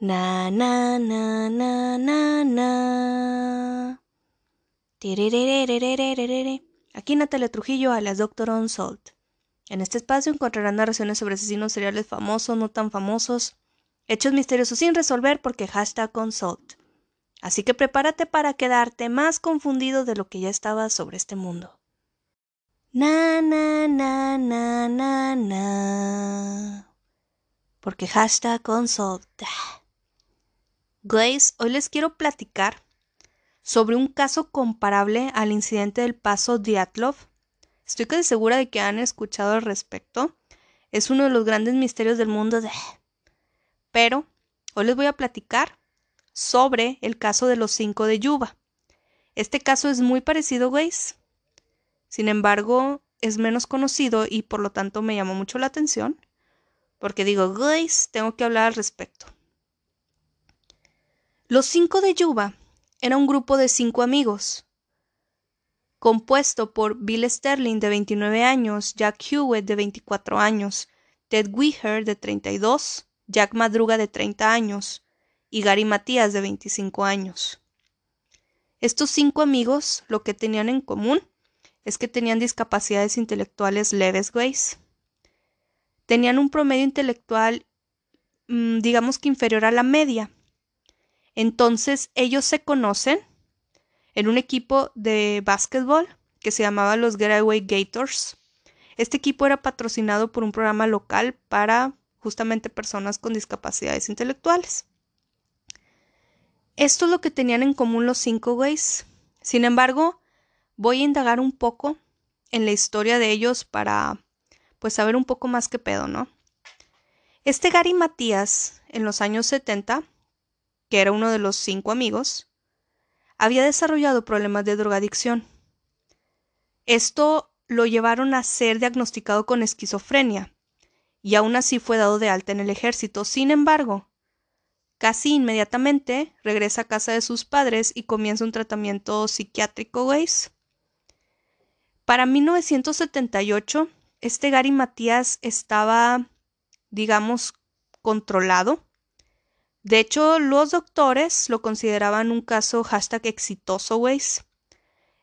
Na na na na na na. Aquí Natalia Trujillo a las Doctor On Salt. En este espacio encontrarán narraciones sobre asesinos seriales famosos, no tan famosos, hechos misteriosos sin resolver porque hashtag consult. Así que prepárate para quedarte más confundido de lo que ya estabas sobre este mundo. Na na na na na na. Porque hashtag consult. Grace, hoy les quiero platicar sobre un caso comparable al incidente del paso Diatlov. Estoy casi segura de que han escuchado al respecto. Es uno de los grandes misterios del mundo de... Pero hoy les voy a platicar sobre el caso de los cinco de Yuba. Este caso es muy parecido, Grace. Sin embargo, es menos conocido y por lo tanto me llamó mucho la atención. Porque digo, Grace, tengo que hablar al respecto. Los cinco de Yuba era un grupo de cinco amigos, compuesto por Bill Sterling de 29 años, Jack Hewitt de 24 años, Ted Weher de 32, Jack Madruga de 30 años y Gary Matías de 25 años. Estos cinco amigos lo que tenían en común es que tenían discapacidades intelectuales leves, Grace. Tenían un promedio intelectual, mm, digamos que inferior a la media, entonces ellos se conocen en un equipo de básquetbol que se llamaba los Getaway Gators. Este equipo era patrocinado por un programa local para justamente personas con discapacidades intelectuales. Esto es lo que tenían en común los cinco güeyes. Sin embargo, voy a indagar un poco en la historia de ellos para pues saber un poco más qué pedo, ¿no? Este Gary Matías, en los años 70, que era uno de los cinco amigos, había desarrollado problemas de drogadicción. Esto lo llevaron a ser diagnosticado con esquizofrenia, y aún así fue dado de alta en el ejército. Sin embargo, casi inmediatamente regresa a casa de sus padres y comienza un tratamiento psiquiátrico, güeyes. Para 1978, este Gary Matías estaba, digamos, controlado de hecho, los doctores lo consideraban un caso hashtag exitoso, Waze.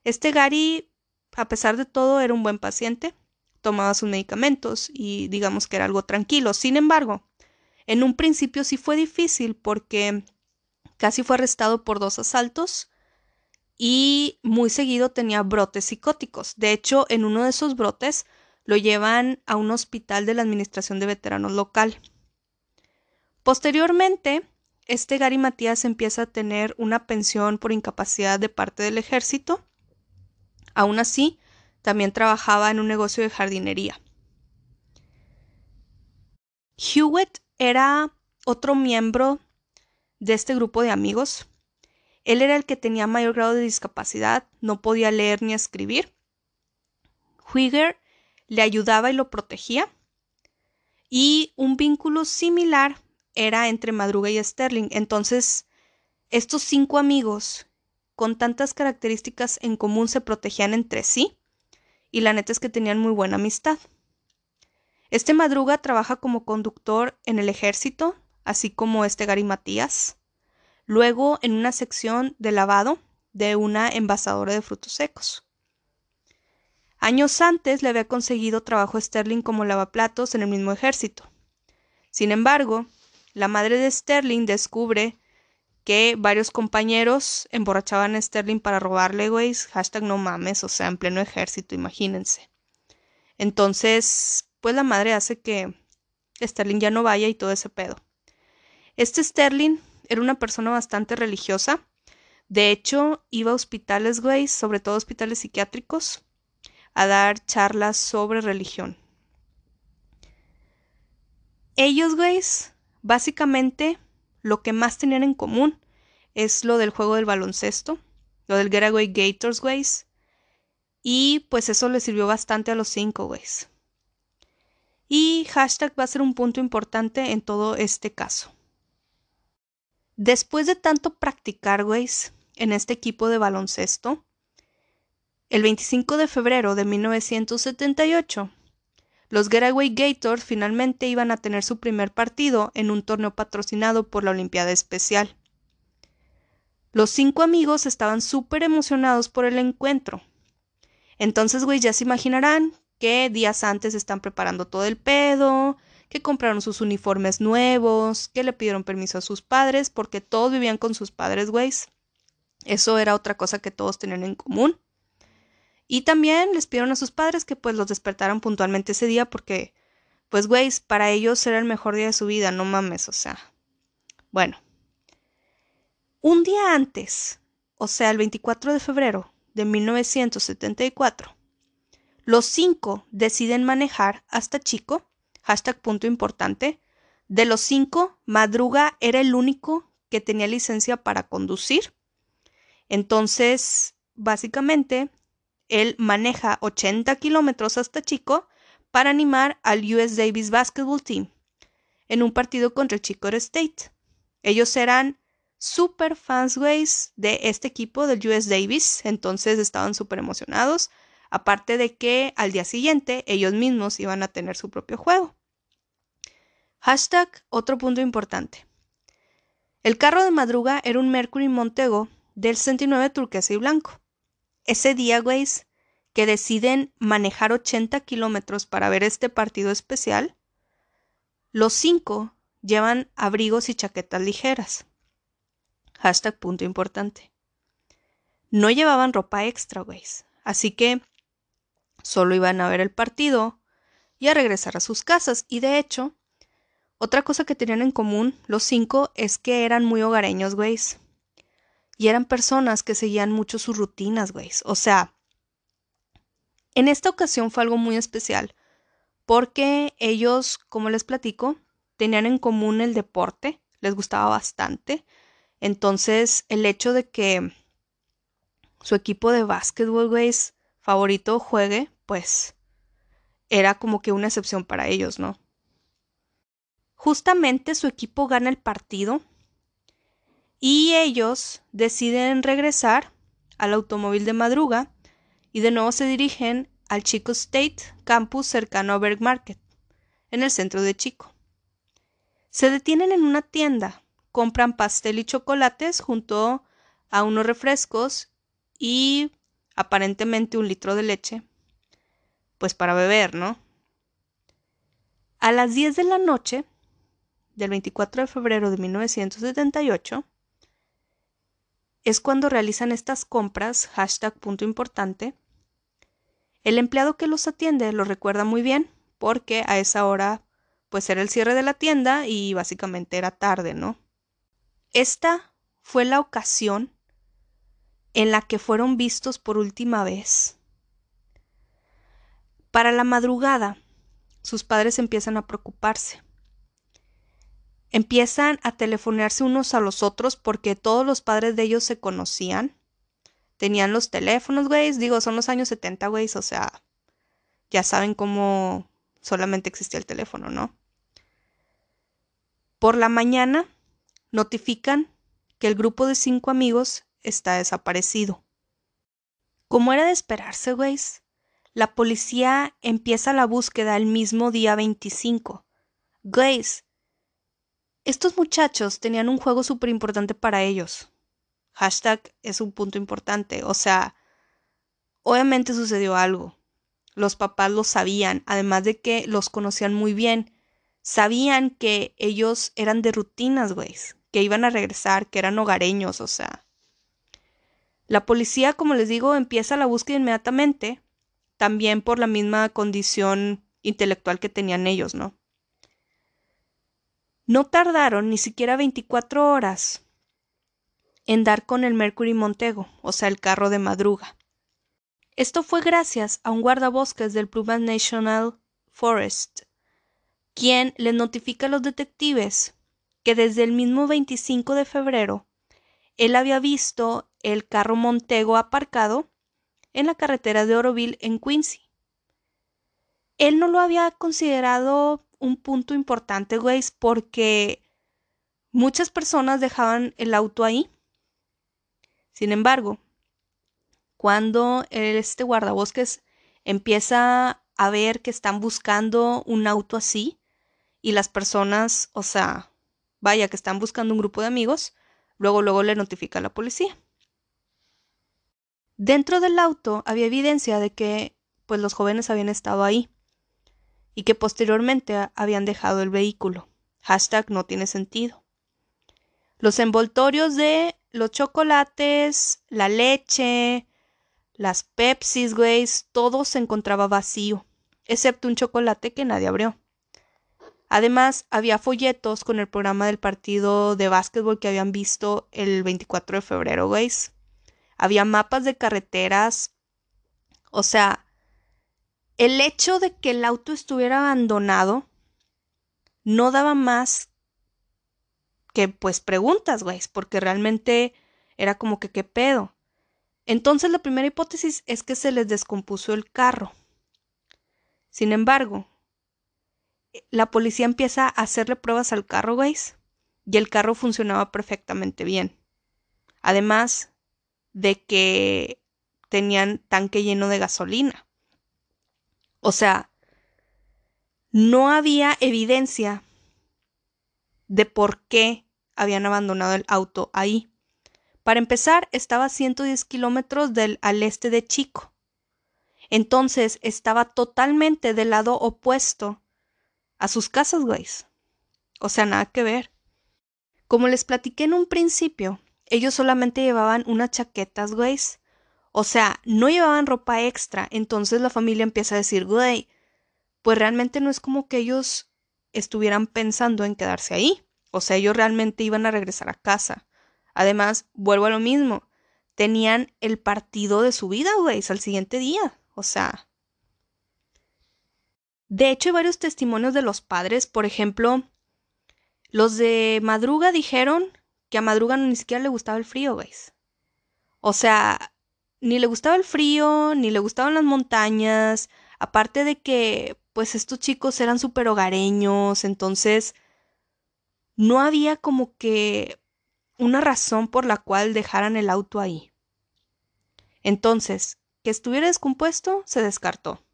Este Gary, a pesar de todo, era un buen paciente, tomaba sus medicamentos y digamos que era algo tranquilo. Sin embargo, en un principio sí fue difícil porque casi fue arrestado por dos asaltos y muy seguido tenía brotes psicóticos. De hecho, en uno de esos brotes lo llevan a un hospital de la Administración de Veteranos local. Posteriormente, este Gary Matías empieza a tener una pensión por incapacidad de parte del ejército. Aún así, también trabajaba en un negocio de jardinería. Hewitt era otro miembro de este grupo de amigos. Él era el que tenía mayor grado de discapacidad, no podía leer ni escribir. Huiger le ayudaba y lo protegía. Y un vínculo similar era entre Madruga y Sterling. Entonces, estos cinco amigos con tantas características en común se protegían entre sí y la neta es que tenían muy buena amistad. Este Madruga trabaja como conductor en el ejército, así como este Gary Matías. Luego en una sección de lavado de una envasadora de frutos secos. Años antes le había conseguido trabajo Sterling como lavaplatos en el mismo ejército. Sin embargo, la madre de Sterling descubre que varios compañeros emborrachaban a Sterling para robarle, güey. Hashtag no mames, o sea, en pleno ejército, imagínense. Entonces, pues la madre hace que Sterling ya no vaya y todo ese pedo. Este Sterling era una persona bastante religiosa. De hecho, iba a hospitales, güey, sobre todo hospitales psiquiátricos, a dar charlas sobre religión. Ellos, güey, Básicamente, lo que más tenían en común es lo del juego del baloncesto, lo del Getaway Gators, güeyes. Y pues eso le sirvió bastante a los cinco, güeyes. Y hashtag va a ser un punto importante en todo este caso. Después de tanto practicar, güeyes, en este equipo de baloncesto, el 25 de febrero de 1978, los Getaway Gators finalmente iban a tener su primer partido en un torneo patrocinado por la Olimpiada Especial. Los cinco amigos estaban súper emocionados por el encuentro. Entonces, güey, ya se imaginarán que días antes están preparando todo el pedo, que compraron sus uniformes nuevos, que le pidieron permiso a sus padres, porque todos vivían con sus padres, güey. Eso era otra cosa que todos tenían en común. Y también les pidieron a sus padres que pues los despertaran puntualmente ese día porque, pues, güey, para ellos era el mejor día de su vida, no mames, o sea. Bueno. Un día antes, o sea, el 24 de febrero de 1974, los cinco deciden manejar hasta Chico, hashtag punto importante. De los cinco, Madruga era el único que tenía licencia para conducir. Entonces, básicamente, él maneja 80 kilómetros hasta Chico para animar al US Davis Basketball Team en un partido contra Chico State. Ellos eran super fans, de este equipo del US Davis, entonces estaban súper emocionados. Aparte de que al día siguiente ellos mismos iban a tener su propio juego. Hashtag, otro punto importante. El carro de madruga era un Mercury Montego del 69 turquesa y blanco. Ese día, güeyes, que deciden manejar 80 kilómetros para ver este partido especial, los cinco llevan abrigos y chaquetas ligeras. Hashtag punto importante. No llevaban ropa extra, güeyes. Así que solo iban a ver el partido y a regresar a sus casas. Y de hecho, otra cosa que tenían en común los cinco es que eran muy hogareños, güeyes. Y eran personas que seguían mucho sus rutinas, güey. O sea, en esta ocasión fue algo muy especial porque ellos, como les platico, tenían en común el deporte, les gustaba bastante. Entonces, el hecho de que su equipo de básquetbol, güey, favorito juegue, pues era como que una excepción para ellos, ¿no? Justamente su equipo gana el partido y ellos deciden regresar al automóvil de madruga y de nuevo se dirigen al Chico State Campus cercano a Berg Market, en el centro de Chico. Se detienen en una tienda, compran pastel y chocolates junto a unos refrescos y aparentemente un litro de leche, pues para beber, ¿no? A las 10 de la noche del 24 de febrero de 1978, es cuando realizan estas compras, hashtag punto importante. El empleado que los atiende lo recuerda muy bien porque a esa hora pues era el cierre de la tienda y básicamente era tarde, ¿no? Esta fue la ocasión en la que fueron vistos por última vez. Para la madrugada, sus padres empiezan a preocuparse empiezan a telefonearse unos a los otros porque todos los padres de ellos se conocían. Tenían los teléfonos, güey. Digo, son los años 70, güey. O sea, ya saben cómo solamente existía el teléfono, ¿no? Por la mañana notifican que el grupo de cinco amigos está desaparecido. Como era de esperarse, güey, la policía empieza la búsqueda el mismo día 25. Güeyes, estos muchachos tenían un juego súper importante para ellos. Hashtag es un punto importante. O sea, obviamente sucedió algo. Los papás lo sabían, además de que los conocían muy bien. Sabían que ellos eran de rutinas, güey, que iban a regresar, que eran hogareños, o sea. La policía, como les digo, empieza la búsqueda inmediatamente, también por la misma condición intelectual que tenían ellos, ¿no? No tardaron ni siquiera 24 horas en dar con el Mercury Montego, o sea, el carro de madruga. Esto fue gracias a un guardabosques del Plymouth National Forest, quien le notifica a los detectives que desde el mismo 25 de febrero él había visto el carro Montego aparcado en la carretera de Oroville en Quincy. Él no lo había considerado un punto importante, güey, porque muchas personas dejaban el auto ahí. Sin embargo, cuando este guardabosques empieza a ver que están buscando un auto así y las personas, o sea, vaya, que están buscando un grupo de amigos, luego, luego le notifica a la policía. Dentro del auto había evidencia de que, pues, los jóvenes habían estado ahí y que posteriormente habían dejado el vehículo. Hashtag no tiene sentido. Los envoltorios de los chocolates, la leche, las Pepsis, güey, todo se encontraba vacío, excepto un chocolate que nadie abrió. Además, había folletos con el programa del partido de básquetbol que habían visto el 24 de febrero, güey. Había mapas de carreteras. O sea, el hecho de que el auto estuviera abandonado no daba más que pues preguntas, güey, porque realmente era como que qué pedo. Entonces la primera hipótesis es que se les descompuso el carro. Sin embargo, la policía empieza a hacerle pruebas al carro, güey, y el carro funcionaba perfectamente bien. Además de que tenían tanque lleno de gasolina. O sea, no había evidencia de por qué habían abandonado el auto ahí. Para empezar, estaba a 110 kilómetros al este de Chico. Entonces estaba totalmente del lado opuesto a sus casas, güey. O sea, nada que ver. Como les platiqué en un principio, ellos solamente llevaban unas chaquetas, güey. O sea, no llevaban ropa extra. Entonces la familia empieza a decir, güey, pues realmente no es como que ellos estuvieran pensando en quedarse ahí. O sea, ellos realmente iban a regresar a casa. Además, vuelvo a lo mismo. Tenían el partido de su vida, güey, al siguiente día. O sea. De hecho, hay varios testimonios de los padres. Por ejemplo, los de Madruga dijeron que a Madruga ni siquiera le gustaba el frío, güey. O sea, ni le gustaba el frío, ni le gustaban las montañas. Aparte de que, pues, estos chicos eran súper hogareños. Entonces, no había como que una razón por la cual dejaran el auto ahí. Entonces, que estuviera descompuesto, se descartó.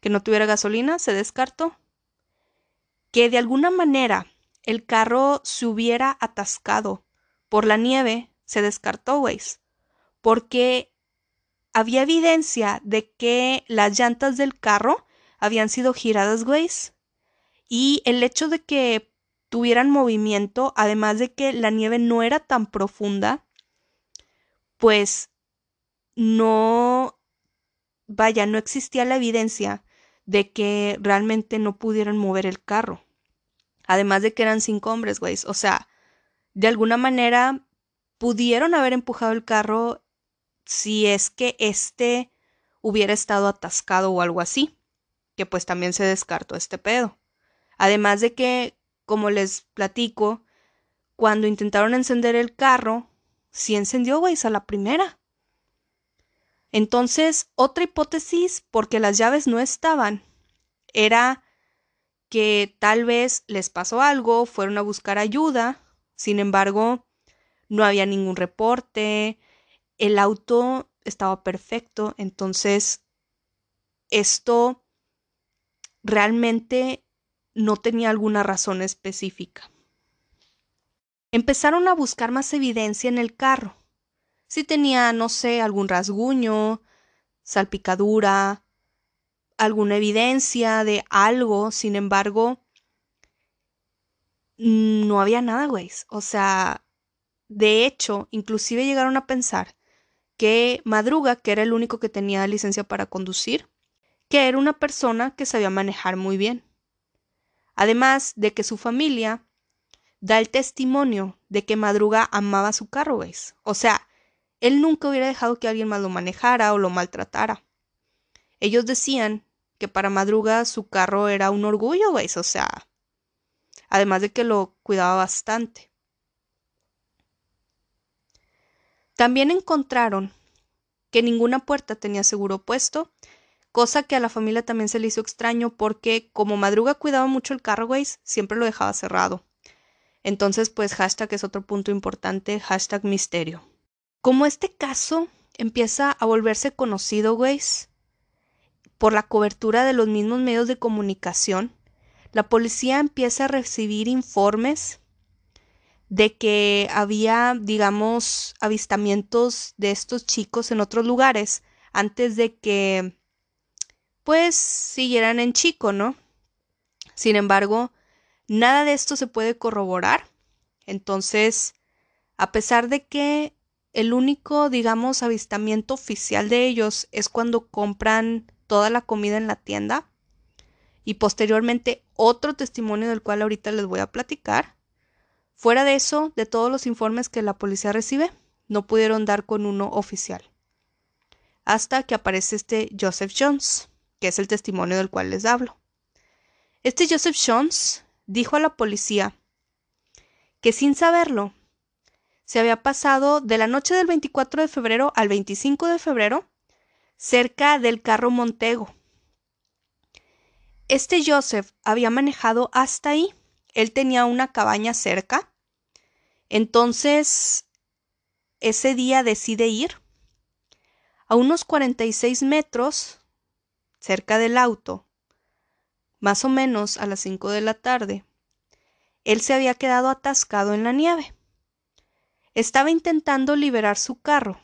Que no tuviera gasolina, se descartó. Que de alguna manera el carro se hubiera atascado por la nieve, se descartó, güey. Porque había evidencia de que las llantas del carro habían sido giradas, güey. Y el hecho de que tuvieran movimiento, además de que la nieve no era tan profunda, pues no, vaya, no existía la evidencia de que realmente no pudieran mover el carro. Además de que eran cinco hombres, güey. O sea, de alguna manera pudieron haber empujado el carro si es que este hubiera estado atascado o algo así. Que pues también se descartó este pedo. Además de que como les platico, cuando intentaron encender el carro, sí encendió, güey, a la primera. Entonces, otra hipótesis, porque las llaves no estaban, era que tal vez les pasó algo, fueron a buscar ayuda, sin embargo, no había ningún reporte, el auto estaba perfecto, entonces esto realmente no tenía alguna razón específica. Empezaron a buscar más evidencia en el carro. Si tenía, no sé, algún rasguño, salpicadura, alguna evidencia de algo, sin embargo, no había nada, güey. O sea, de hecho, inclusive llegaron a pensar que Madruga, que era el único que tenía licencia para conducir, que era una persona que sabía manejar muy bien. Además de que su familia da el testimonio de que Madruga amaba su carro, ¿ves? O sea, él nunca hubiera dejado que alguien más lo manejara o lo maltratara. Ellos decían que para Madruga su carro era un orgullo, ¿ves? O sea, además de que lo cuidaba bastante. También encontraron que ninguna puerta tenía seguro puesto cosa que a la familia también se le hizo extraño porque como Madruga cuidaba mucho el carro, siempre lo dejaba cerrado. Entonces, pues hashtag es otro punto importante, hashtag misterio. Como este caso empieza a volverse conocido, güey, por la cobertura de los mismos medios de comunicación, la policía empieza a recibir informes de que había, digamos, avistamientos de estos chicos en otros lugares antes de que, pues, siguieran en Chico, ¿no? Sin embargo, nada de esto se puede corroborar. Entonces, a pesar de que el único, digamos, avistamiento oficial de ellos es cuando compran toda la comida en la tienda y posteriormente otro testimonio del cual ahorita les voy a platicar. Fuera de eso, de todos los informes que la policía recibe, no pudieron dar con uno oficial. Hasta que aparece este Joseph Jones, que es el testimonio del cual les hablo. Este Joseph Jones dijo a la policía que sin saberlo, se había pasado de la noche del 24 de febrero al 25 de febrero cerca del carro Montego. Este Joseph había manejado hasta ahí. Él tenía una cabaña cerca. Entonces, ese día decide ir. A unos 46 metros, cerca del auto, más o menos a las 5 de la tarde, él se había quedado atascado en la nieve. Estaba intentando liberar su carro.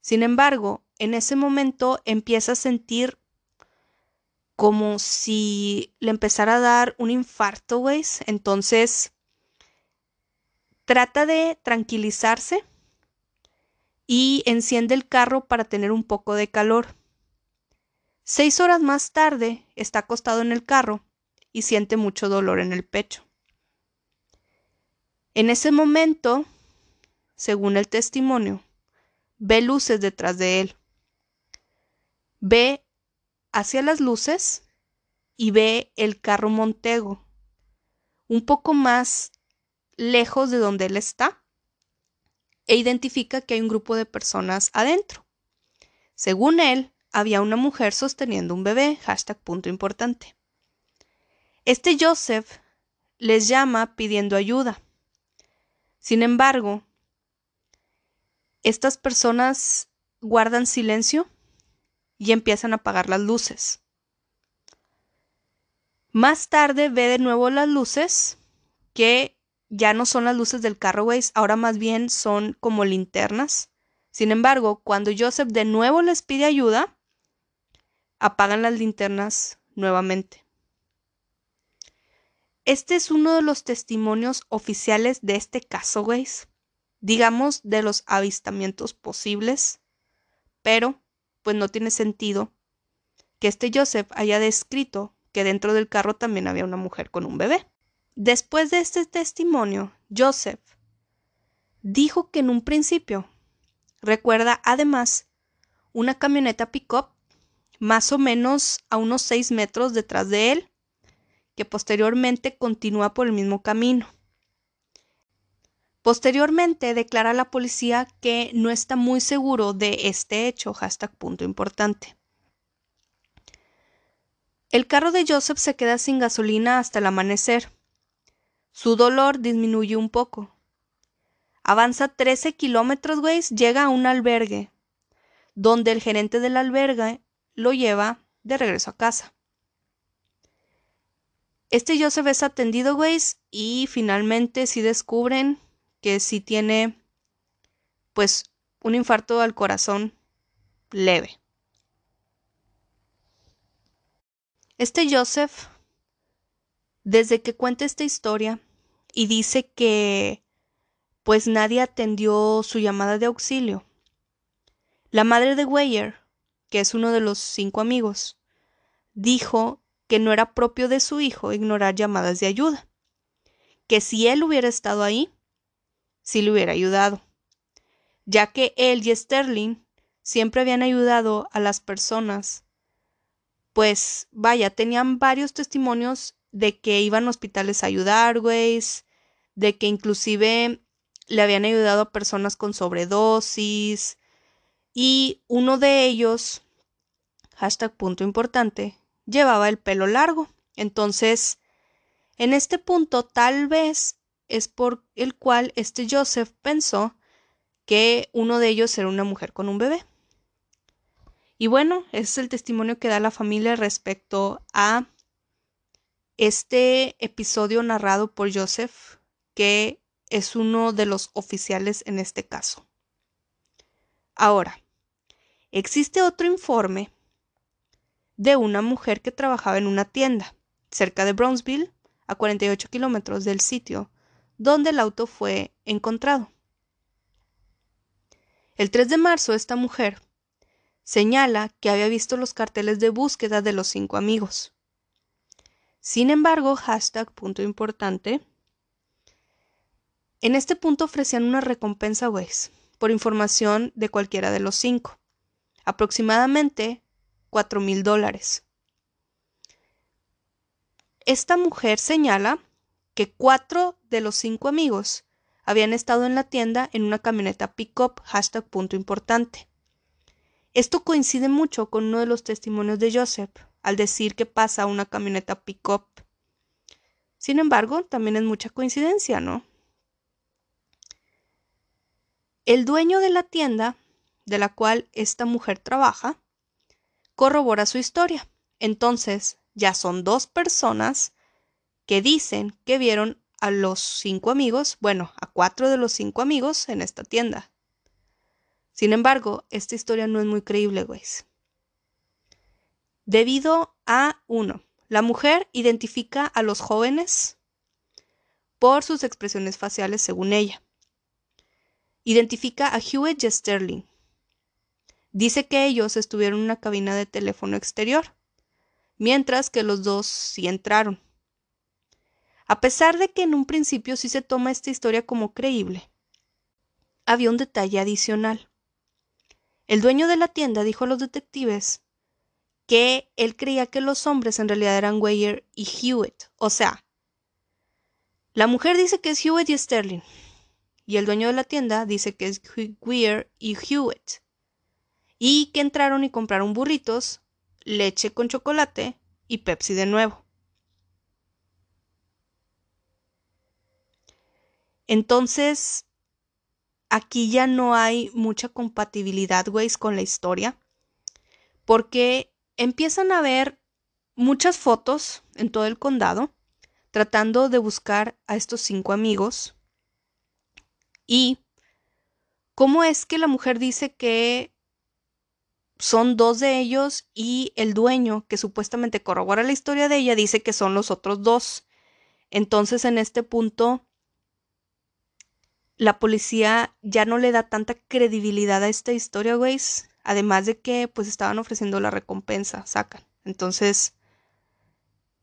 Sin embargo, en ese momento empieza a sentir como si le empezara a dar un infarto, güey. Entonces, trata de tranquilizarse y enciende el carro para tener un poco de calor. Seis horas más tarde, está acostado en el carro y siente mucho dolor en el pecho. En ese momento, según el testimonio, ve luces detrás de él ve hacia las luces y ve el carro Montego, un poco más lejos de donde él está, e identifica que hay un grupo de personas adentro. Según él, había una mujer sosteniendo un bebé, hashtag punto importante. Este Joseph les llama pidiendo ayuda. Sin embargo, estas personas guardan silencio y empiezan a apagar las luces. Más tarde ve de nuevo las luces que ya no son las luces del carro, ahora más bien son como linternas. Sin embargo, cuando Joseph de nuevo les pide ayuda, apagan las linternas nuevamente. Este es uno de los testimonios oficiales de este caso, güeyes. Digamos de los avistamientos posibles, pero pues no tiene sentido que este Joseph haya descrito que dentro del carro también había una mujer con un bebé. Después de este testimonio, Joseph dijo que en un principio recuerda además una camioneta pick-up más o menos a unos 6 metros detrás de él, que posteriormente continúa por el mismo camino. Posteriormente declara a la policía que no está muy seguro de este hecho, hashtag punto importante. El carro de Joseph se queda sin gasolina hasta el amanecer. Su dolor disminuye un poco. Avanza 13 kilómetros, güey, llega a un albergue, donde el gerente del albergue lo lleva de regreso a casa. Este Joseph es atendido, güey, y finalmente sí descubren que sí tiene pues un infarto al corazón leve. Este Joseph, desde que cuenta esta historia y dice que pues nadie atendió su llamada de auxilio, la madre de Weyer, que es uno de los cinco amigos, dijo que no era propio de su hijo ignorar llamadas de ayuda, que si él hubiera estado ahí, si le hubiera ayudado, ya que él y Sterling siempre habían ayudado a las personas. Pues vaya, tenían varios testimonios de que iban a hospitales a ayudar, güey, de que inclusive le habían ayudado a personas con sobredosis. Y uno de ellos, hashtag punto importante, llevaba el pelo largo. Entonces, en este punto tal vez es por el cual este Joseph pensó que uno de ellos era una mujer con un bebé. Y bueno, ese es el testimonio que da la familia respecto a este episodio narrado por Joseph, que es uno de los oficiales en este caso. Ahora, existe otro informe de una mujer que trabajaba en una tienda cerca de Brownsville, a 48 kilómetros del sitio donde el auto fue encontrado. El 3 de marzo, esta mujer señala que había visto los carteles de búsqueda de los cinco amigos. Sin embargo, hashtag punto importante, en este punto ofrecían una recompensa Waze por información de cualquiera de los cinco, aproximadamente cuatro mil dólares. Esta mujer señala que cuatro de los cinco amigos habían estado en la tienda en una camioneta pick-up, hashtag punto importante. Esto coincide mucho con uno de los testimonios de Joseph, al decir que pasa una camioneta pick-up. Sin embargo, también es mucha coincidencia, ¿no? El dueño de la tienda, de la cual esta mujer trabaja, corrobora su historia. Entonces, ya son dos personas que dicen que vieron a los cinco amigos, bueno, a cuatro de los cinco amigos en esta tienda. Sin embargo, esta historia no es muy creíble, güey. Debido a, uno, la mujer identifica a los jóvenes por sus expresiones faciales, según ella. Identifica a Hewitt y Sterling. Dice que ellos estuvieron en una cabina de teléfono exterior, mientras que los dos sí entraron. A pesar de que en un principio sí se toma esta historia como creíble, había un detalle adicional. El dueño de la tienda dijo a los detectives que él creía que los hombres en realidad eran Weyer y Hewitt. O sea, la mujer dice que es Hewitt y Sterling, y el dueño de la tienda dice que es Weir y Hewitt, y que entraron y compraron burritos, leche con chocolate y Pepsi de nuevo. Entonces, aquí ya no hay mucha compatibilidad, güey, con la historia, porque empiezan a ver muchas fotos en todo el condado tratando de buscar a estos cinco amigos y cómo es que la mujer dice que son dos de ellos y el dueño que supuestamente corrobora la historia de ella dice que son los otros dos. Entonces en este punto la policía ya no le da tanta credibilidad a esta historia, güey. Además de que pues estaban ofreciendo la recompensa, sacan. Entonces,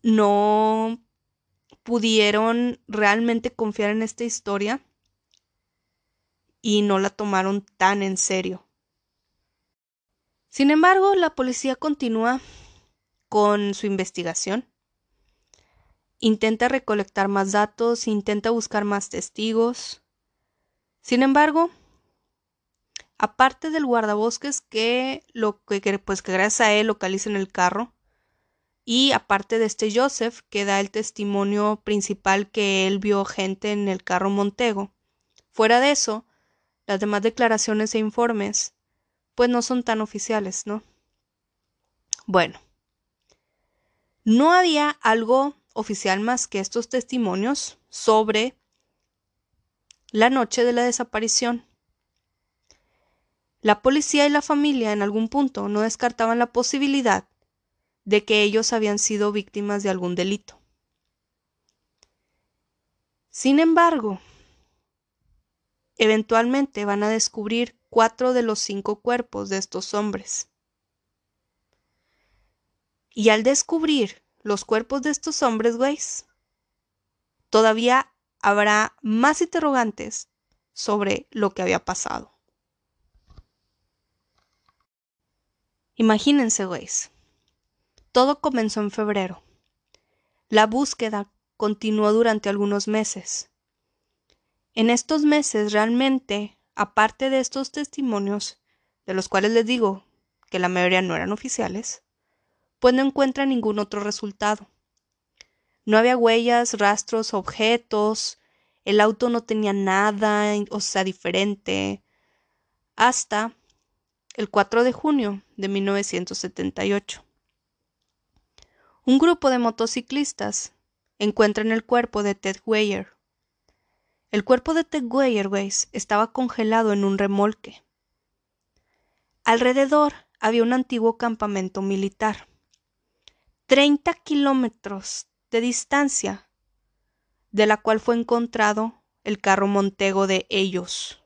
no pudieron realmente confiar en esta historia y no la tomaron tan en serio. Sin embargo, la policía continúa con su investigación. Intenta recolectar más datos, intenta buscar más testigos. Sin embargo, aparte del guardabosques que lo que pues que gracias a él localiza en el carro y aparte de este Joseph que da el testimonio principal que él vio gente en el carro Montego. Fuera de eso, las demás declaraciones e informes pues no son tan oficiales, ¿no? Bueno, no había algo oficial más que estos testimonios sobre la noche de la desaparición la policía y la familia en algún punto no descartaban la posibilidad de que ellos habían sido víctimas de algún delito. Sin embargo, eventualmente van a descubrir cuatro de los cinco cuerpos de estos hombres. Y al descubrir los cuerpos de estos hombres, güeyes, todavía habrá más interrogantes sobre lo que había pasado. Imagínense, güeyes. Todo comenzó en febrero. La búsqueda continuó durante algunos meses. En estos meses realmente, aparte de estos testimonios, de los cuales les digo que la mayoría no eran oficiales, pues no encuentran ningún otro resultado. No había huellas, rastros, objetos, el auto no tenía nada, o sea, diferente, hasta el 4 de junio de 1978. Un grupo de motociclistas encuentran el cuerpo de Ted Weyer. El cuerpo de Ted Weyer, estaba congelado en un remolque. Alrededor había un antiguo campamento militar. 30 kilómetros de distancia, de la cual fue encontrado el carro montego de ellos.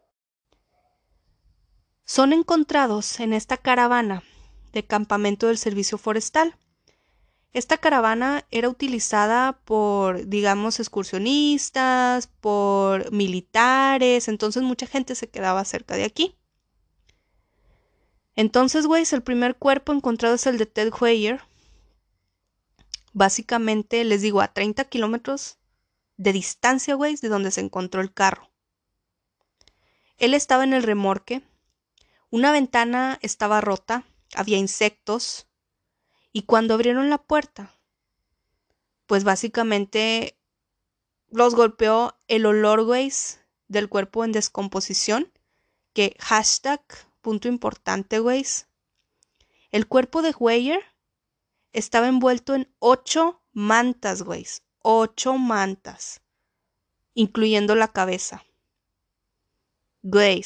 Son encontrados en esta caravana de campamento del servicio forestal. Esta caravana era utilizada por, digamos, excursionistas, por militares, entonces mucha gente se quedaba cerca de aquí. Entonces, güey, el primer cuerpo encontrado es el de Ted Weyer. Básicamente, les digo, a 30 kilómetros de distancia, güey, de donde se encontró el carro. Él estaba en el remorque. Una ventana estaba rota, había insectos. Y cuando abrieron la puerta, pues básicamente los golpeó el olor, güey, del cuerpo en descomposición. Que hashtag punto importante, güey. El cuerpo de Weyer estaba envuelto en ocho mantas, güey. Ocho mantas. Incluyendo la cabeza. Güey.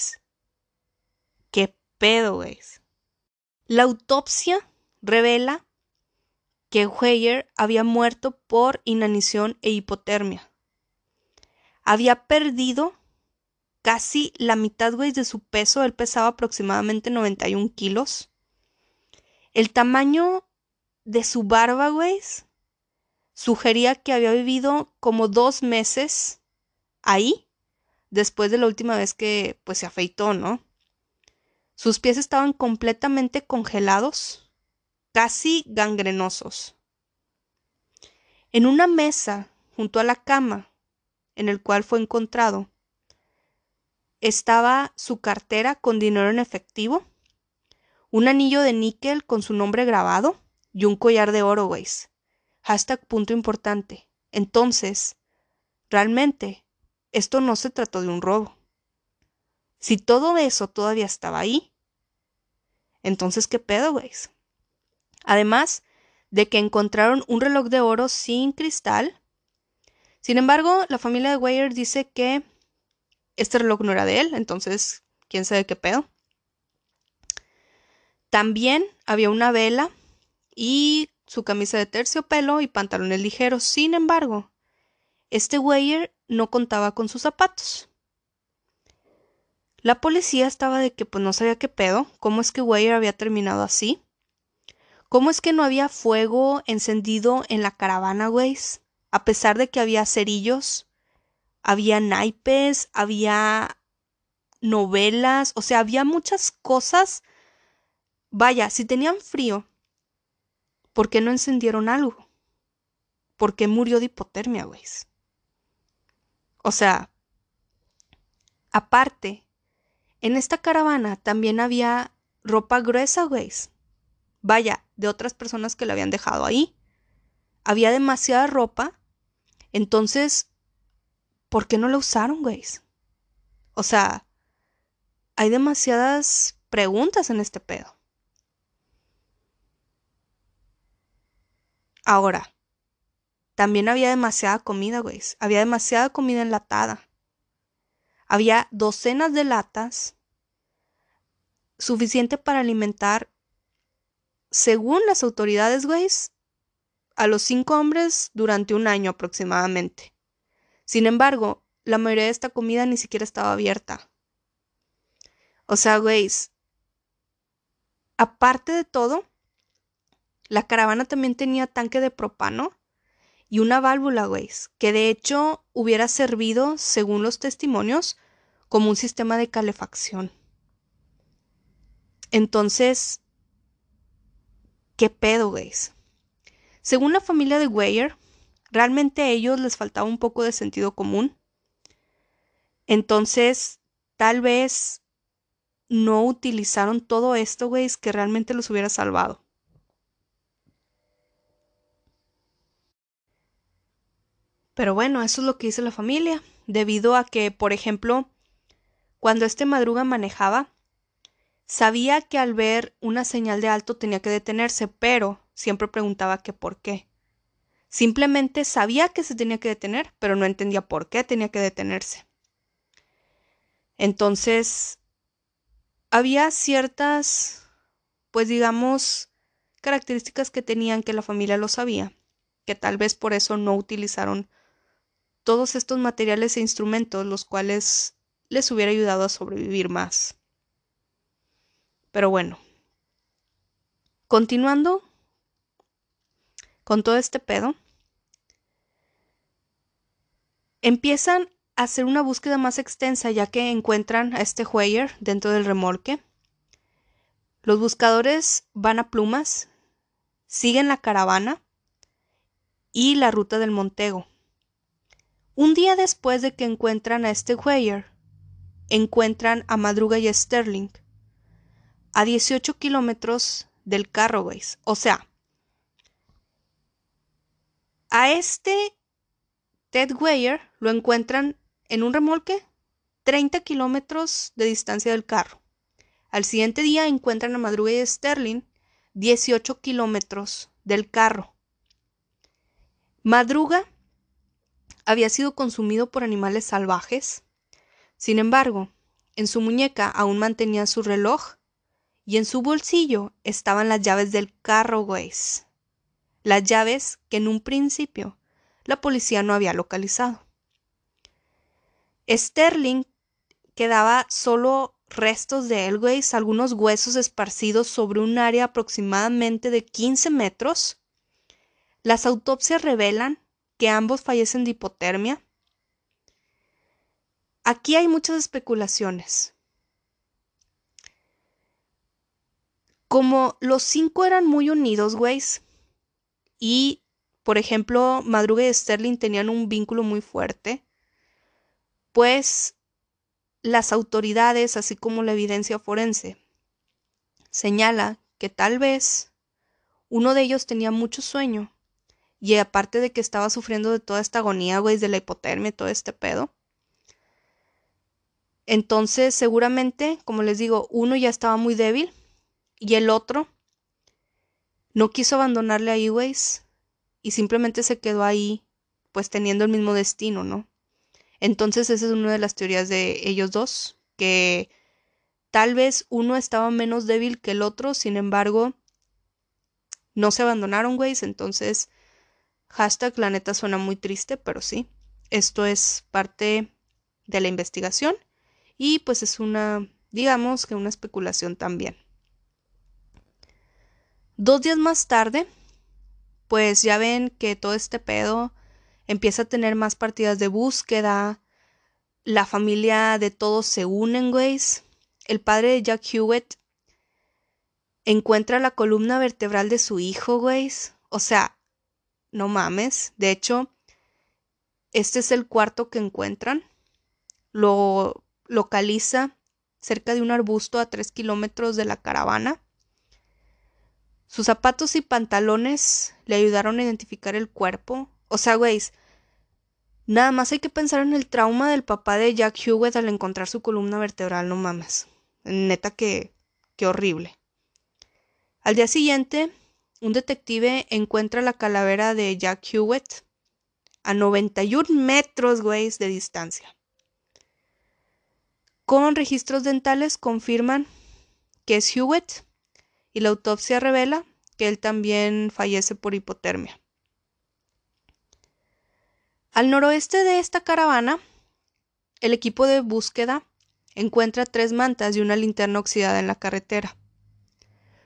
¿Qué pedo, güey? La autopsia revela que Weyer había muerto por inanición e hipotermia. Había perdido casi la mitad, güey, de su peso. Él pesaba aproximadamente 91 kilos. El tamaño de su barba, güey, sugería que había vivido como dos meses ahí, después de la última vez que, pues, se afeitó, ¿no? Sus pies estaban completamente congelados, casi gangrenosos. En una mesa, junto a la cama, en el cual fue encontrado, estaba su cartera con dinero en efectivo, un anillo de níquel con su nombre grabado y un collar de oro. Hashtag punto importante. Entonces, realmente, esto no se trató de un robo. Si todo eso todavía estaba ahí, entonces, ¿qué pedo, güey? Además de que encontraron un reloj de oro sin cristal. Sin embargo, la familia de Weyer dice que este reloj no era de él, entonces, quién sabe qué pedo. También había una vela y su camisa de terciopelo y pantalones ligeros. Sin embargo, este Weyer no contaba con sus zapatos. La policía estaba de que pues no sabía qué pedo, cómo es que Weyer había terminado así. ¿Cómo es que no había fuego encendido en la caravana, güey? A pesar de que había cerillos había naipes, había novelas, o sea, había muchas cosas. Vaya, si tenían frío, ¿por qué no encendieron algo? ¿Por qué murió de hipotermia, güey? O sea, aparte, en esta caravana también había ropa gruesa, güey. Vaya, de otras personas que la habían dejado ahí. Había demasiada ropa. Entonces, ¿por qué no lo usaron, güey? O sea, hay demasiadas preguntas en este pedo. Ahora, también había demasiada comida, güey. Había demasiada comida enlatada. Había docenas de latas suficiente para alimentar, según las autoridades, güey, a los cinco hombres durante un año aproximadamente. Sin embargo, la mayoría de esta comida ni siquiera estaba abierta. O sea, güey, aparte de todo, la caravana también tenía tanque de propano y una válvula, güey, que de hecho hubiera servido, según los testimonios, como un sistema de calefacción. Entonces, ¿qué pedo, güey? Según la familia de Weyer, Realmente a ellos les faltaba un poco de sentido común. Entonces, tal vez no utilizaron todo esto, güey, que realmente los hubiera salvado. Pero bueno, eso es lo que dice la familia, debido a que, por ejemplo, cuando este madruga manejaba, Sabía que al ver una señal de alto tenía que detenerse, pero siempre preguntaba que por qué. Simplemente sabía que se tenía que detener, pero no entendía por qué tenía que detenerse. Entonces, había ciertas, pues digamos, características que tenían que la familia lo sabía, que tal vez por eso no utilizaron todos estos materiales e instrumentos, los cuales les hubiera ayudado a sobrevivir más. Pero bueno, continuando con todo este pedo, empiezan a hacer una búsqueda más extensa ya que encuentran a este Hueyer dentro del remolque. Los buscadores van a plumas, siguen la caravana y la ruta del Montego. Un día después de que encuentran a este Hueyer, encuentran a Madruga y Sterling a 18 kilómetros del Carroways. O sea, a este Ted Weyer lo encuentran en un remolque 30 kilómetros de distancia del carro. Al siguiente día encuentran a Madruga y Sterling 18 kilómetros del carro. Madruga había sido consumido por animales salvajes. Sin embargo, en su muñeca aún mantenía su reloj y en su bolsillo estaban las llaves del carro Waze. Las llaves que en un principio la policía no había localizado. Sterling quedaba solo restos de Elways, algunos huesos esparcidos sobre un área aproximadamente de 15 metros. Las autopsias revelan que ambos fallecen de hipotermia. Aquí hay muchas especulaciones. Como los cinco eran muy unidos, güeyes, y, por ejemplo, Madruga y Sterling tenían un vínculo muy fuerte, pues las autoridades, así como la evidencia forense, señala que tal vez uno de ellos tenía mucho sueño y aparte de que estaba sufriendo de toda esta agonía, güey, de la hipotermia todo este pedo. Entonces, seguramente, como les digo, uno ya estaba muy débil y el otro no quiso abandonarle a Eways y simplemente se quedó ahí, pues teniendo el mismo destino, ¿no? Entonces esa es una de las teorías de ellos dos, que tal vez uno estaba menos débil que el otro, sin embargo, no se abandonaron, güeyes, entonces hashtag la neta suena muy triste, pero sí, esto es parte de la investigación y pues es una, digamos que una especulación también. Dos días más tarde, pues ya ven que todo este pedo empieza a tener más partidas de búsqueda. La familia de todos se unen, güey. El padre de Jack Hewitt encuentra la columna vertebral de su hijo, güey. O sea, no mames. De hecho, este es el cuarto que encuentran. Lo localiza cerca de un arbusto a tres kilómetros de la caravana. Sus zapatos y pantalones le ayudaron a identificar el cuerpo. O sea, güey, nada más hay que pensar en el trauma del papá de Jack Hewitt al encontrar su columna vertebral, no mames. Neta que, qué horrible. Al día siguiente, un detective encuentra la calavera de Jack Hewitt a 91 metros, de distancia. Con registros dentales confirman que es Hewitt y la autopsia revela que él también fallece por hipotermia. Al noroeste de esta caravana, el equipo de búsqueda encuentra tres mantas y una linterna oxidada en la carretera.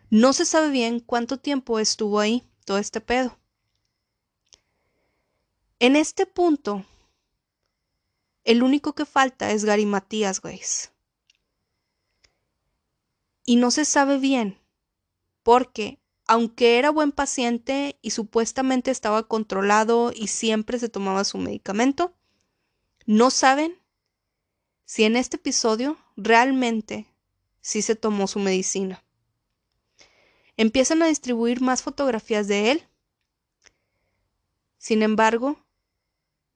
No se sabe bien cuánto tiempo estuvo ahí todo este pedo. En este punto, el único que falta es Gary Matías, güey. Y no se sabe bien porque aunque era buen paciente y supuestamente estaba controlado y siempre se tomaba su medicamento, no saben si en este episodio realmente sí se tomó su medicina. Empiezan a distribuir más fotografías de él. Sin embargo,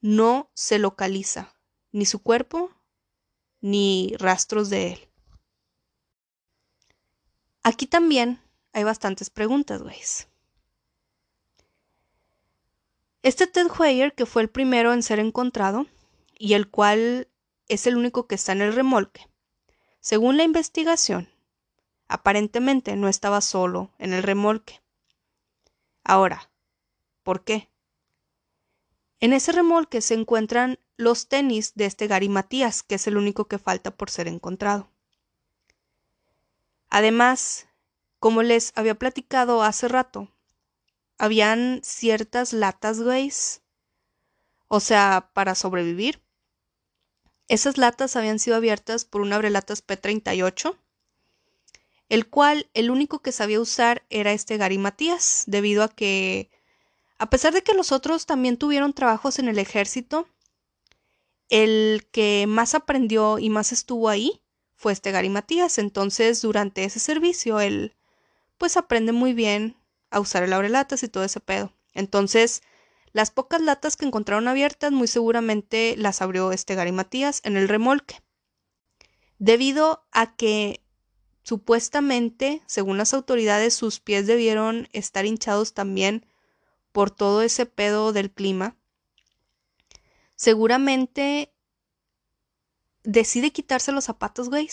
no se localiza ni su cuerpo ni rastros de él. Aquí también hay bastantes preguntas, güeyes. Este Ted Hoyer, que fue el primero en ser encontrado y el cual es el único que está en el remolque, según la investigación, aparentemente no estaba solo en el remolque. Ahora, ¿por qué? En ese remolque se encuentran los tenis de este Gary Matías, que es el único que falta por ser encontrado. Además, como les había platicado hace rato, habían ciertas latas, güeyes, o sea, para sobrevivir. Esas latas habían sido abiertas por un abrelatas P38, el cual el único que sabía usar era este Gary Matías, debido a que a pesar de que los otros también tuvieron trabajos en el ejército, el que más aprendió y más estuvo ahí fue este Gary Matías. Entonces, durante ese servicio, él pues aprende muy bien a usar el abrelatas y todo ese pedo. Entonces, las pocas latas que encontraron abiertas, muy seguramente las abrió este Gary Matías en el remolque. Debido a que supuestamente, según las autoridades, sus pies debieron estar hinchados también por todo ese pedo del clima, seguramente decide quitarse los zapatos, güey,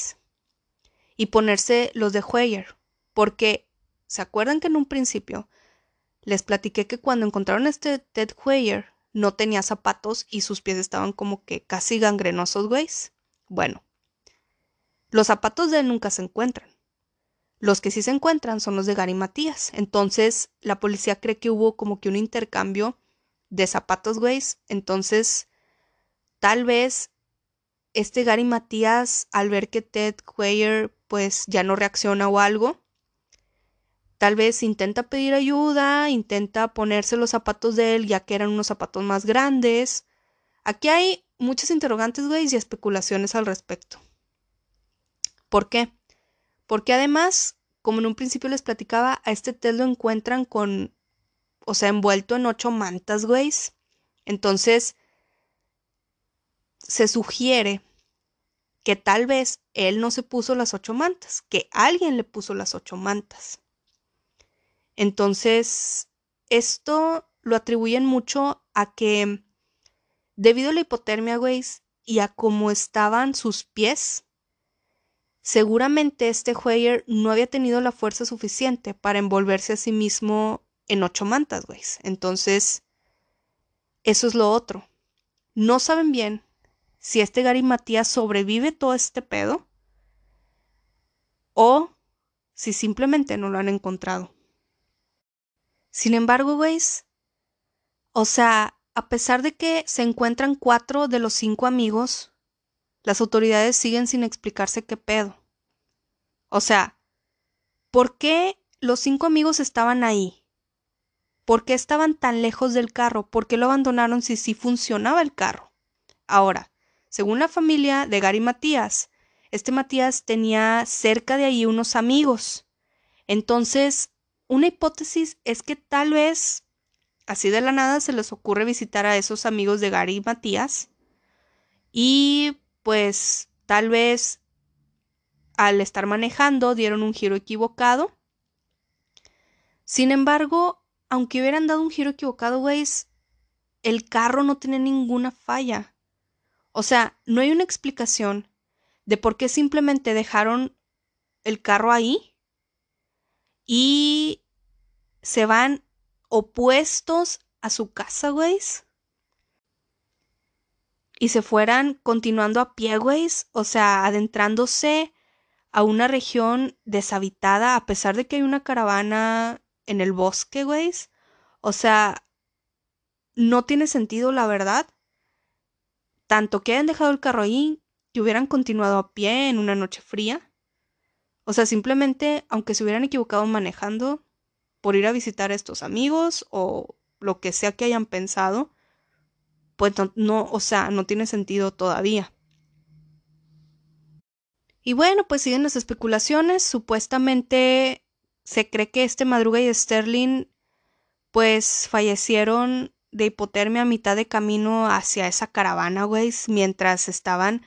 y ponerse los de Hoyer, porque ¿se acuerdan que en un principio les platiqué que cuando encontraron a este Ted Hoyer no tenía zapatos y sus pies estaban como que casi gangrenosos, güey? Bueno, los zapatos de él nunca se encuentran. Los que sí se encuentran son los de Gary Matías. Entonces, la policía cree que hubo como que un intercambio de zapatos, güey. Entonces, tal vez este Gary Matías, al ver que Ted Quayer, pues ya no reacciona o algo, tal vez intenta pedir ayuda, intenta ponerse los zapatos de él, ya que eran unos zapatos más grandes. Aquí hay muchas interrogantes, güey, y especulaciones al respecto. ¿Por qué? Porque además, como en un principio les platicaba, a este Ted lo encuentran con, o sea, envuelto en ocho mantas, güey. Entonces, se sugiere que tal vez él no se puso las ocho mantas, que alguien le puso las ocho mantas. Entonces, esto lo atribuyen mucho a que, debido a la hipotermia, güey, y a cómo estaban sus pies, Seguramente este Hoyer no había tenido la fuerza suficiente para envolverse a sí mismo en ocho mantas, güey. Entonces, eso es lo otro. No saben bien si este Gary Matías sobrevive todo este pedo o si simplemente no lo han encontrado. Sin embargo, güey, o sea, a pesar de que se encuentran cuatro de los cinco amigos, las autoridades siguen sin explicarse qué pedo. O sea, ¿por qué los cinco amigos estaban ahí? ¿Por qué estaban tan lejos del carro? ¿Por qué lo abandonaron si sí funcionaba el carro? Ahora, según la familia de Gary Matías, este Matías tenía cerca de ahí unos amigos. Entonces, una hipótesis es que tal vez, así de la nada, se les ocurre visitar a esos amigos de Gary Matías y pues tal vez al estar manejando dieron un giro equivocado. Sin embargo, aunque hubieran dado un giro equivocado, güey, el carro no tiene ninguna falla. O sea, no hay una explicación de por qué simplemente dejaron el carro ahí y se van opuestos a su casa, güey y se fueran continuando a pie, güey, o sea, adentrándose a una región deshabitada a pesar de que hay una caravana en el bosque, güey. O sea, no tiene sentido, la verdad. Tanto que hayan dejado el carro ahí, que hubieran continuado a pie en una noche fría. O sea, simplemente, aunque se hubieran equivocado manejando por ir a visitar a estos amigos o lo que sea que hayan pensado, pues no, o sea, no tiene sentido todavía. Y bueno, pues siguen las especulaciones. Supuestamente se cree que este Madruga y Sterling pues fallecieron de hipotermia a mitad de camino hacia esa caravana, güey, mientras estaban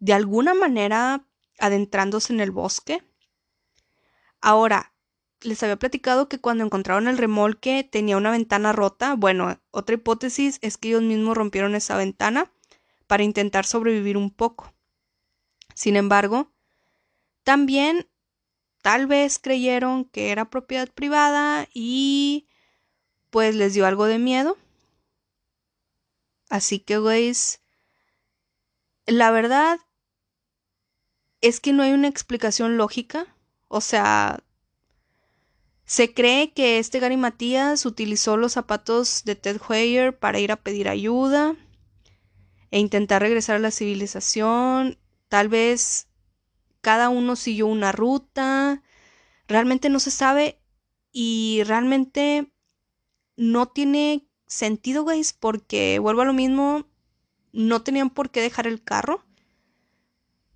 de alguna manera adentrándose en el bosque. Ahora, les había platicado que cuando encontraron el remolque tenía una ventana rota. Bueno, otra hipótesis es que ellos mismos rompieron esa ventana para intentar sobrevivir un poco. Sin embargo, también tal vez creyeron que era propiedad privada y pues les dio algo de miedo. Así que, güeyes, la verdad es que no hay una explicación lógica. O sea, se cree que este Gary Matías utilizó los zapatos de Ted Hoyer para ir a pedir ayuda e intentar regresar a la civilización. Tal vez cada uno siguió una ruta. Realmente no se sabe y realmente no tiene sentido, güey, porque vuelvo a lo mismo, no tenían por qué dejar el carro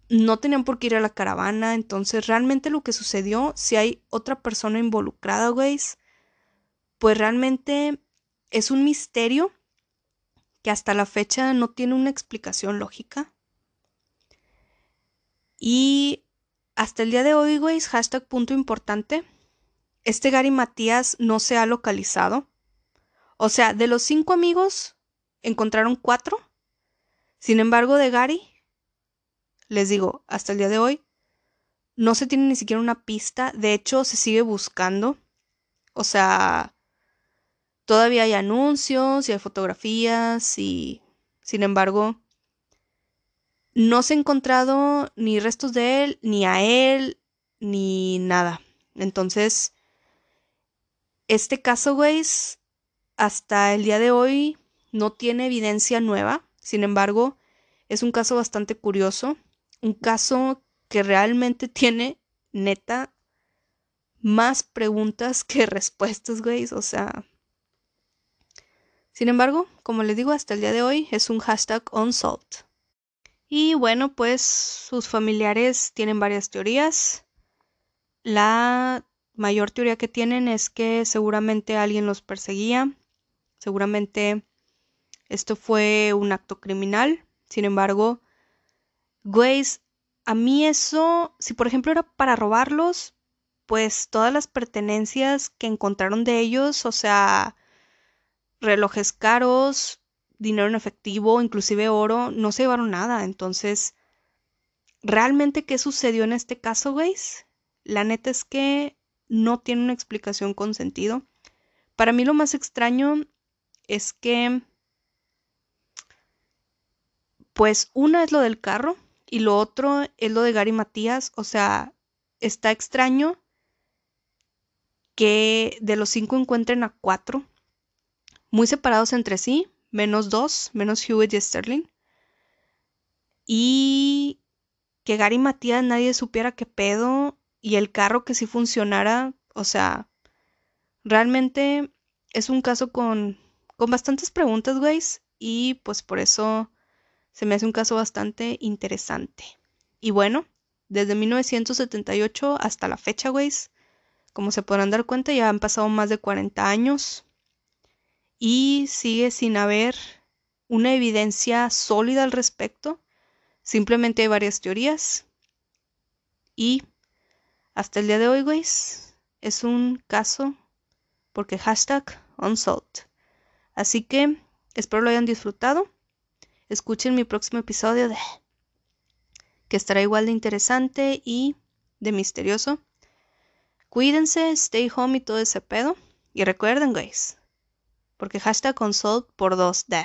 no tenían por qué ir a la caravana, entonces realmente lo que sucedió, si hay otra persona involucrada, güey, pues realmente es un misterio que hasta la fecha no tiene una explicación lógica. Y hasta el día de hoy, güey, hashtag punto importante, este Gary Matías no se ha localizado. O sea, de los cinco amigos, encontraron cuatro. Sin embargo, de Gary les digo, hasta el día de hoy no se tiene ni siquiera una pista, de hecho se sigue buscando. O sea, todavía hay anuncios y hay fotografías y, sin embargo, no se ha encontrado ni restos de él, ni a él, ni nada. Entonces, este caso, güey, hasta el día de hoy no tiene evidencia nueva. Sin embargo, es un caso bastante curioso un caso que realmente tiene, neta, más preguntas que respuestas, güey. O sea. Sin embargo, como les digo, hasta el día de hoy es un hashtag unsolved. Y bueno, pues sus familiares tienen varias teorías. La mayor teoría que tienen es que seguramente alguien los perseguía. Seguramente esto fue un acto criminal. Sin embargo, Güeyes, a mí eso, si por ejemplo era para robarlos, pues todas las pertenencias que encontraron de ellos, o sea, relojes caros, dinero en efectivo, inclusive oro, no se llevaron nada. Entonces, ¿realmente qué sucedió en este caso, güeyes? La neta es que no tiene una explicación con sentido. Para mí lo más extraño es que, pues una es lo del carro, y lo otro es lo de Gary Matías. O sea, está extraño que de los cinco encuentren a cuatro, muy separados entre sí, menos dos, menos Hewitt y Sterling. Y que Gary Matías nadie supiera qué pedo y el carro que sí funcionara. O sea, realmente es un caso con, con bastantes preguntas, güeyes. Y pues por eso se me hace un caso bastante interesante. Y bueno, desde 1978 hasta la fecha, güeyes, como se podrán dar cuenta, ya han pasado más de 40 años y sigue sin haber una evidencia sólida al respecto. Simplemente hay varias teorías. Y hasta el día de hoy, güeyes, es un caso porque hashtag unsolved. Así que espero lo hayan disfrutado escuchen mi próximo episodio de que estará igual de interesante y de misterioso. Cuídense, stay home y todo ese pedo. Y recuerden, guys, porque hashtag consult por dos de.